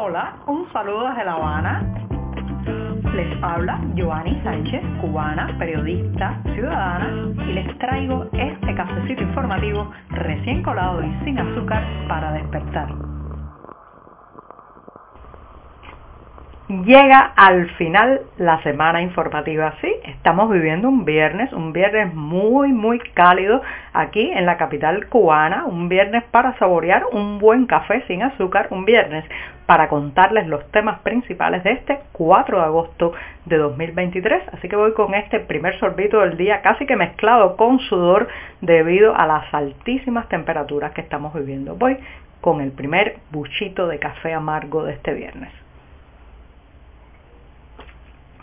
Hola, un saludo desde La Habana. Les habla Joanny Sánchez, cubana, periodista, ciudadana, y les traigo este cafecito informativo recién colado y sin azúcar para despertar. Llega al final la semana informativa, sí, estamos viviendo un viernes, un viernes muy muy cálido aquí en la capital cubana, un viernes para saborear un buen café sin azúcar, un viernes para contarles los temas principales de este 4 de agosto de 2023, así que voy con este primer sorbito del día casi que mezclado con sudor debido a las altísimas temperaturas que estamos viviendo. Voy con el primer buchito de café amargo de este viernes.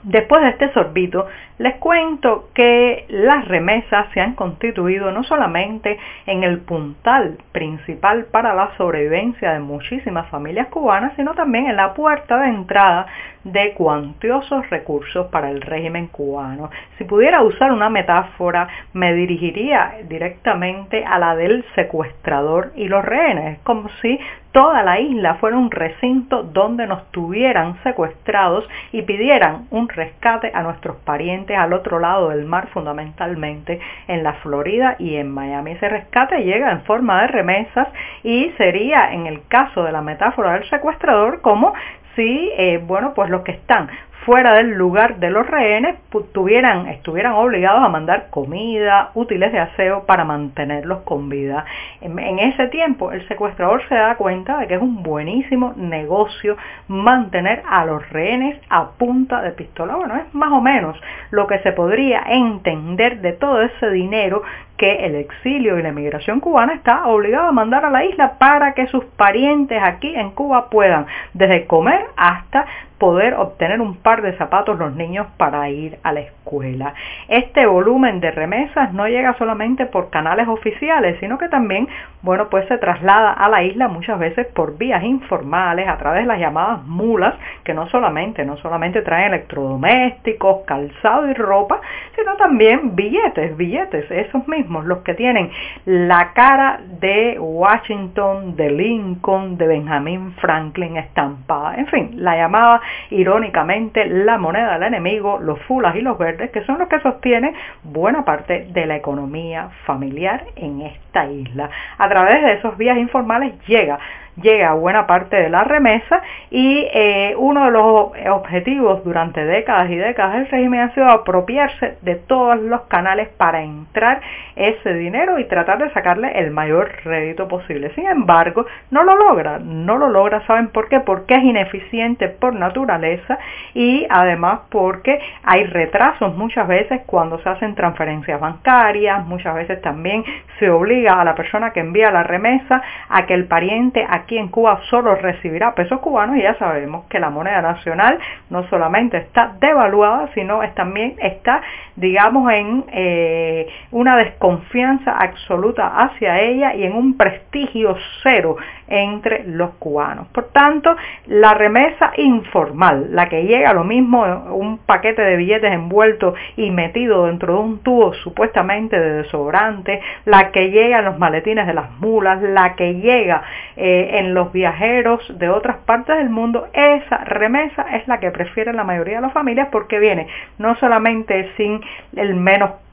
Después de este sorbito, les cuento que las remesas se han constituido no solamente en el puntal principal para la sobrevivencia de muchísimas familias cubanas, sino también en la puerta de entrada de cuantiosos recursos para el régimen cubano. Si pudiera usar una metáfora, me dirigiría directamente a la del secuestrador y los rehenes, como si toda la isla fuera un recinto donde nos tuvieran secuestrados y pidieran un rescate a nuestros parientes al otro lado del mar, fundamentalmente en la Florida y en Miami. Ese rescate llega en forma de remesas y sería, en el caso de la metáfora del secuestrador, como si, eh, bueno, pues los que están fuera del lugar de los rehenes tuvieran, estuvieran obligados a mandar comida, útiles de aseo para mantenerlos con vida. En, en, ese tiempo el secuestrador se da cuenta de que es un buenísimo negocio mantener a los rehenes a punta de pistola. Bueno, es más o menos lo que se podría entender de todo ese dinero que el exilio y la emigración cubana está obligado a mandar a la isla para que sus parientes aquí en Cuba puedan desde comer hasta poder obtener un par de zapatos los niños para ir a la escuela. Este volumen de remesas no llega solamente por canales oficiales, sino que también, bueno, pues se traslada a la isla muchas veces por vías informales, a través de las llamadas mulas, que no solamente, no solamente traen electrodomésticos, calzado y ropa, sino también billetes, billetes, esos mismos, los que tienen la cara de Washington, de Lincoln, de Benjamin Franklin estampada. En fin, la llamada irónicamente la moneda del enemigo, los fulas y los verdes, que son los que sostienen buena parte de la economía familiar en esta isla. A través de esos vías informales llega llega buena parte de la remesa y eh, uno de los objetivos durante décadas y décadas del régimen ha sido apropiarse de todos los canales para entrar ese dinero y tratar de sacarle el mayor rédito posible. Sin embargo, no lo logra, no lo logra, ¿saben por qué? Porque es ineficiente por naturaleza y además porque hay retrasos muchas veces cuando se hacen transferencias bancarias, muchas veces también se obliga a la persona que envía la remesa a que el pariente, a aquí en Cuba solo recibirá pesos cubanos y ya sabemos que la moneda nacional no solamente está devaluada, sino es, también está, digamos, en eh, una desconfianza absoluta hacia ella y en un prestigio cero entre los cubanos. Por tanto, la remesa informal, la que llega lo mismo un paquete de billetes envuelto y metido dentro de un tubo supuestamente de desodorante, la que llega en los maletines de las mulas, la que llega eh, en los viajeros de otras partes del mundo, esa remesa es la que prefieren la mayoría de las familias porque viene no solamente sin el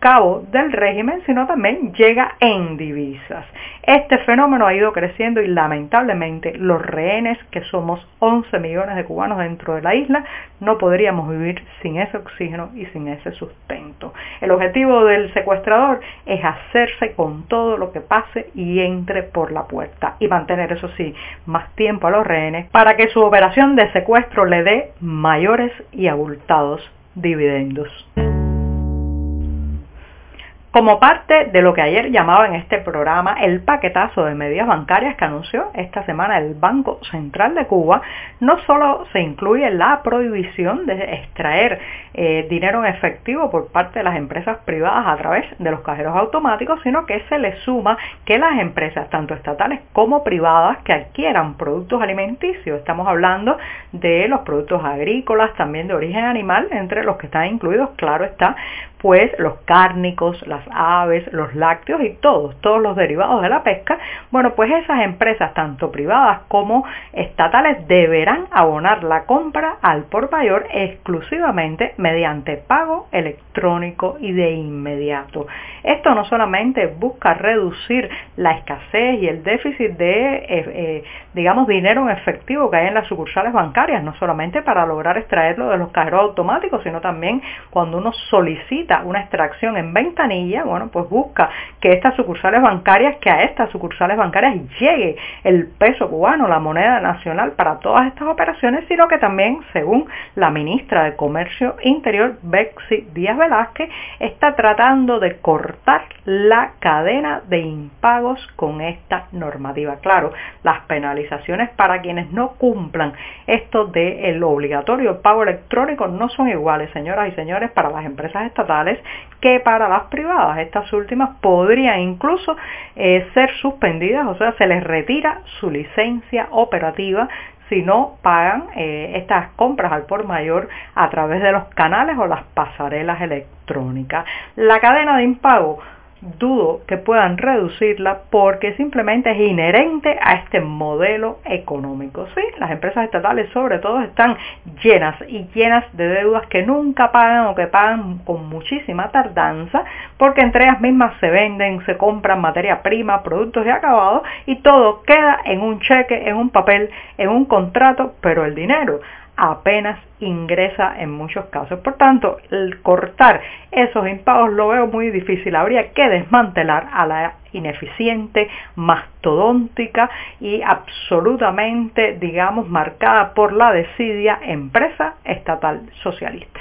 menoscabo del régimen, sino también llega en divisas. Este fenómeno ha ido creciendo y lamentablemente los rehenes, que somos 11 millones de cubanos dentro de la isla, no podríamos vivir sin ese oxígeno y sin ese sustento. El objetivo del secuestrador es hacerse con todo lo que pase y entre por la puerta y mantener, eso sí, más tiempo a los rehenes para que su operación de secuestro le dé mayores y abultados dividendos. Como parte de lo que ayer llamaba en este programa el paquetazo de medidas bancarias que anunció esta semana el Banco Central de Cuba, no solo se incluye la prohibición de extraer eh, dinero en efectivo por parte de las empresas privadas a través de los cajeros automáticos, sino que se le suma que las empresas, tanto estatales como privadas, que adquieran productos alimenticios, estamos hablando de los productos agrícolas, también de origen animal, entre los que están incluidos, claro está, pues los cárnicos, las aves, los lácteos y todos, todos los derivados de la pesca, bueno, pues esas empresas, tanto privadas como estatales, deberán abonar la compra al por mayor exclusivamente mediante pago electrónico y de inmediato. Esto no solamente busca reducir la escasez y el déficit de, eh, eh, digamos, dinero en efectivo que hay en las sucursales bancarias, no solamente para lograr extraerlo de los cajeros automáticos, sino también cuando uno solicita una extracción en ventanilla, bueno, pues busca que estas sucursales bancarias, que a estas sucursales bancarias llegue el peso cubano, la moneda nacional para todas estas operaciones, sino que también, según la ministra de Comercio Interior, Bexy Díaz Velázquez, está tratando de cortar la cadena de impagos con esta normativa. Claro, las para quienes no cumplan esto del obligatorio pago electrónico no son iguales, señoras y señores, para las empresas estatales que para las privadas. Estas últimas podrían incluso eh, ser suspendidas, o sea, se les retira su licencia operativa si no pagan eh, estas compras al por mayor a través de los canales o las pasarelas electrónicas. La cadena de impago dudo que puedan reducirla porque simplemente es inherente a este modelo económico. Sí, las empresas estatales sobre todo están llenas y llenas de deudas que nunca pagan o que pagan con muchísima tardanza porque entre ellas mismas se venden, se compran materia prima, productos de acabado y todo queda en un cheque, en un papel, en un contrato, pero el dinero apenas ingresa en muchos casos. Por tanto, el cortar esos impagos lo veo muy difícil. Habría que desmantelar a la ineficiente, mastodóntica y absolutamente, digamos, marcada por la desidia empresa estatal socialista.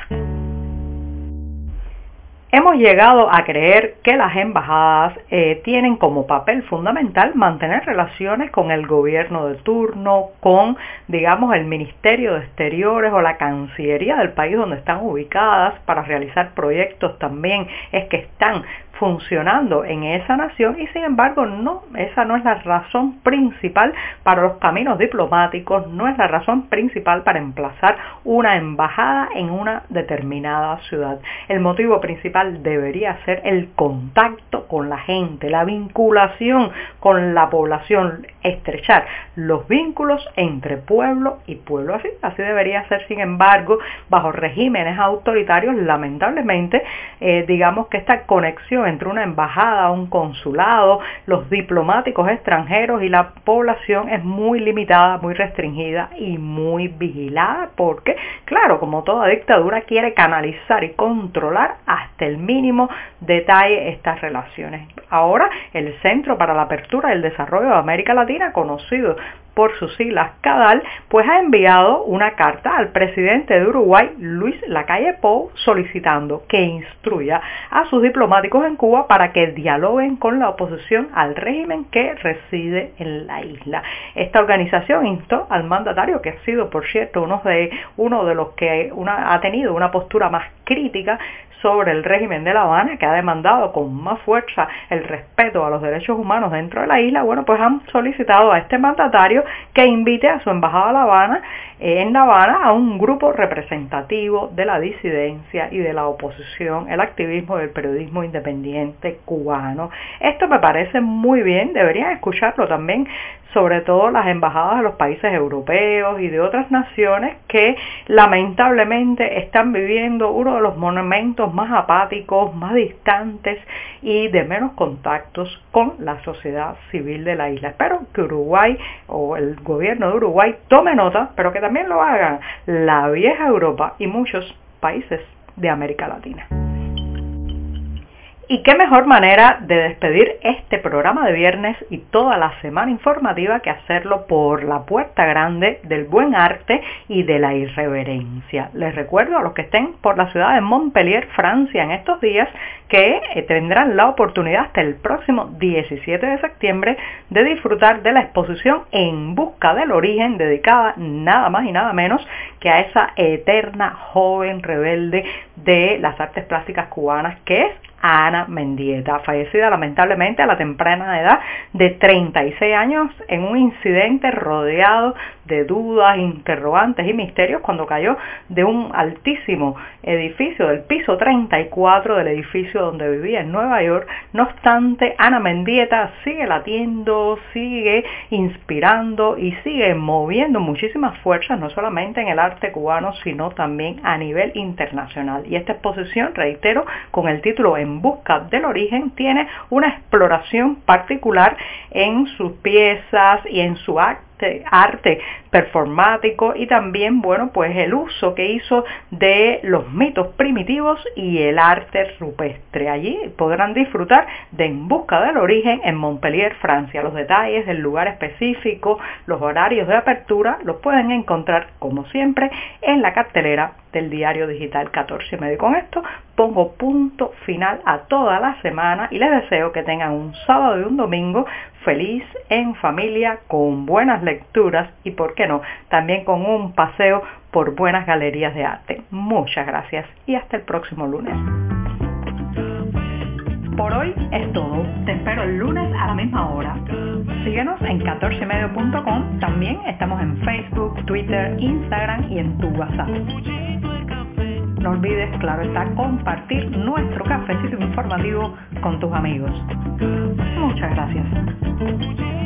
Hemos llegado a creer que las embajadas eh, tienen como papel fundamental mantener relaciones con el gobierno de turno, con, digamos, el Ministerio de Exteriores o la Cancillería del país donde están ubicadas para realizar proyectos también, es que están funcionando en esa nación y sin embargo no, esa no es la razón principal para los caminos diplomáticos, no es la razón principal para emplazar una embajada en una determinada ciudad. El motivo principal debería ser el contacto con la gente, la vinculación con la población, estrechar los vínculos entre pueblo y pueblo. Así, así debería ser, sin embargo, bajo regímenes autoritarios, lamentablemente, eh, digamos que esta conexión entre una embajada, un consulado, los diplomáticos extranjeros y la población es muy limitada, muy restringida y muy vigilada porque, claro, como toda dictadura quiere canalizar y controlar hasta el mínimo detalle estas Ahora, el Centro para la Apertura y el Desarrollo de América Latina, conocido por sus siglas CADAL, pues ha enviado una carta al presidente de Uruguay, Luis Lacalle Pou, solicitando que instruya a sus diplomáticos en Cuba para que dialoguen con la oposición al régimen que reside en la isla. Esta organización instó al mandatario, que ha sido, por cierto, uno de los que ha tenido una postura más crítica sobre el régimen de La Habana, que ha demandado con más fuerza el respeto a los derechos humanos dentro de la isla, bueno, pues han solicitado a este mandatario que invite a su embajada a La Habana, eh, en La Habana, a un grupo representativo de la disidencia y de la oposición, el activismo del periodismo independiente cubano. Esto me parece muy bien, deberían escucharlo también sobre todo las embajadas de los países europeos y de otras naciones que lamentablemente están viviendo uno de los momentos más apáticos, más distantes y de menos contactos con la sociedad civil de la isla. Espero que Uruguay o el gobierno de Uruguay tome nota, pero que también lo hagan la vieja Europa y muchos países de América Latina. Y qué mejor manera de despedir este programa de viernes y toda la semana informativa que hacerlo por la puerta grande del buen arte y de la irreverencia. Les recuerdo a los que estén por la ciudad de Montpellier, Francia, en estos días, que eh, tendrán la oportunidad hasta el próximo 17 de septiembre de disfrutar de la exposición En Busca del Origen, dedicada nada más y nada menos que a esa eterna joven rebelde de las artes plásticas cubanas que es Ana Mendieta, fallecida lamentablemente a la temprana edad de 36 años en un incidente rodeado de dudas, interrogantes y misterios cuando cayó de un altísimo edificio, del piso 34 del edificio donde vivía en Nueva York. No obstante, Ana Mendieta sigue latiendo, sigue inspirando y sigue moviendo muchísimas fuerzas, no solamente en el arte cubano, sino también a nivel internacional. Y esta exposición, reitero, con el título En busca del origen, tiene una exploración particular en sus piezas y en su acto este arte performático y también, bueno, pues el uso que hizo de los mitos primitivos y el arte rupestre. Allí podrán disfrutar de En Busca del Origen en Montpellier, Francia. Los detalles del lugar específico, los horarios de apertura, los pueden encontrar, como siempre, en la cartelera del diario digital 14 y medio. Con esto pongo punto final a toda la semana y les deseo que tengan un sábado y un domingo feliz en familia con buenas lecturas y, por qué no, también con un paseo por buenas galerías de arte. Muchas gracias y hasta el próximo lunes. Por hoy es todo. Te espero el lunes a la misma hora. Síguenos en 14medio.com. También estamos en Facebook, Twitter, Instagram y en tu WhatsApp. No olvides, claro está, compartir nuestro cafecito informativo con tus amigos. Muchas gracias.